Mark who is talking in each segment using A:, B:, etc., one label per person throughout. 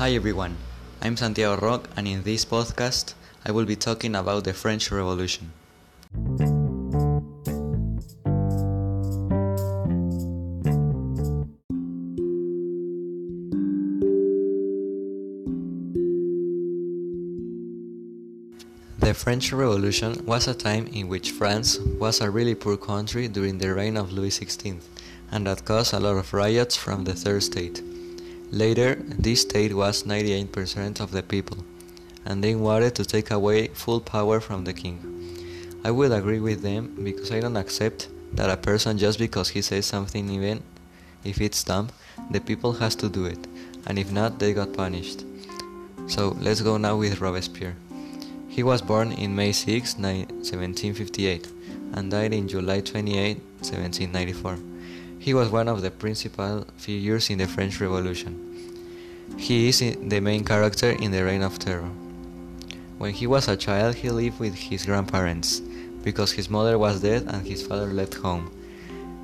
A: Hi everyone, I'm Santiago Rock, and in this podcast, I will be talking about the French Revolution. The French Revolution was a time in which France was a really poor country during the reign of Louis XVI, and that caused a lot of riots from the Third State. Later, this state was 98% of the people, and they wanted to take away full power from the king. I would agree with them because I don't accept that a person just because he says something even if it's dumb, the people has to do it, and if not, they got punished. So let's go now with Robespierre. He was born in May 6, 1758, and died in July 28, 1794. He was one of the principal figures in the French Revolution. He is the main character in the Reign of Terror. When he was a child, he lived with his grandparents because his mother was dead and his father left home.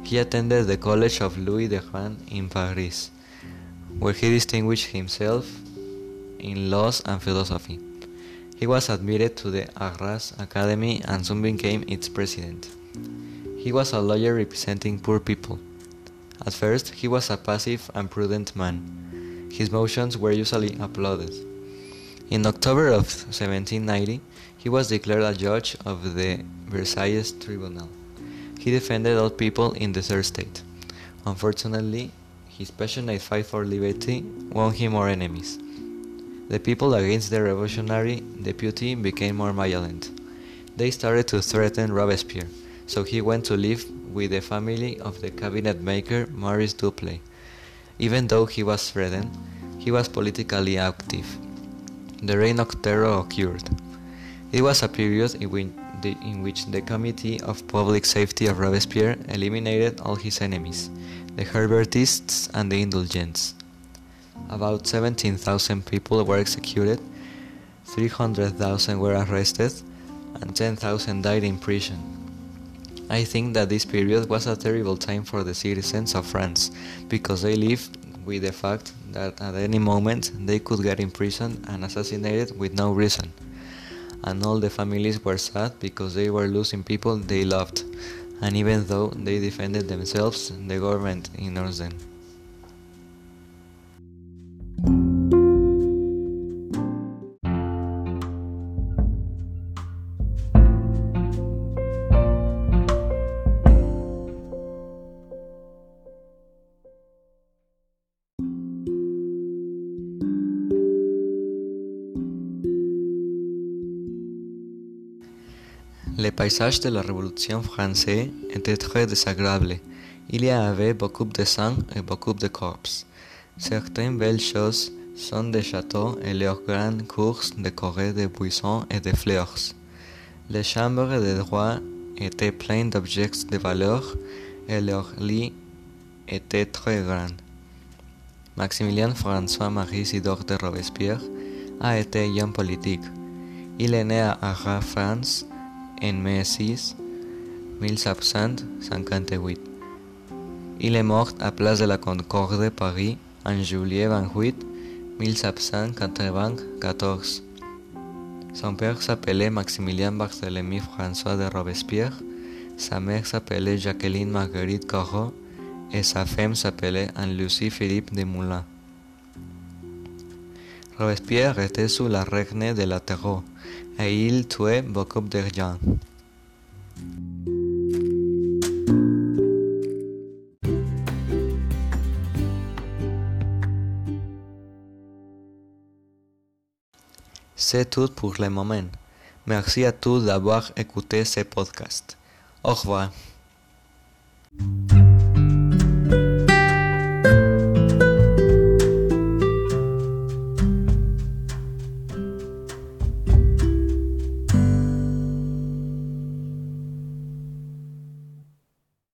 A: He attended the College of Louis de Juan in Paris, where he distinguished himself in laws and philosophy. He was admitted to the Arras Academy and soon became its president. He was a lawyer representing poor people. At first, he was a passive and prudent man. His motions were usually applauded. In October of 1790, he was declared a judge of the Versailles Tribunal. He defended all people in the third state. Unfortunately, his passionate fight for liberty won him more enemies. The people against the revolutionary deputy became more violent. They started to threaten Robespierre, so he went to live with the family of the cabinet maker Maurice Duplay. Even though he was threatened, he was politically active. The Reign of Terror occurred. It was a period in which, the, in which the Committee of Public Safety of Robespierre eliminated all his enemies, the Herbertists and the Indulgents. About 17,000 people were executed, 300,000 were arrested, and 10,000 died in prison. I think that this period was a terrible time for the citizens of France because they lived with the fact that at any moment they could get imprisoned and assassinated with no reason. And all the families were sad because they were losing people they loved, and even though they defended themselves, the government ignores them. Le paysage de la Révolution française était très désagréable. Il y avait beaucoup de sang et beaucoup de corps. Certaines belles choses sont des châteaux et leurs grandes courses décorées de buissons et de fleurs. Les chambres de droit étaient pleines d'objets de valeur et leurs lits étaient très grands. Maximilien François-Marie Isidore de Robespierre a été un politique. Il est né à Arras, France, en mai 6, 1758. Il est mort à Place de la Concorde, Paris, en juillet 28, 1794. Son père s'appelait Maximilien Barthélemy François de Robespierre, sa mère s'appelait Jacqueline Marguerite Corot et sa femme s'appelait Anne-Lucie Philippe de Moulin. Robespierre était sous la règne de la terreur et il tuait beaucoup de gens. C'est tout pour le moment. Merci à tous d'avoir écouté ce podcast. Au revoir.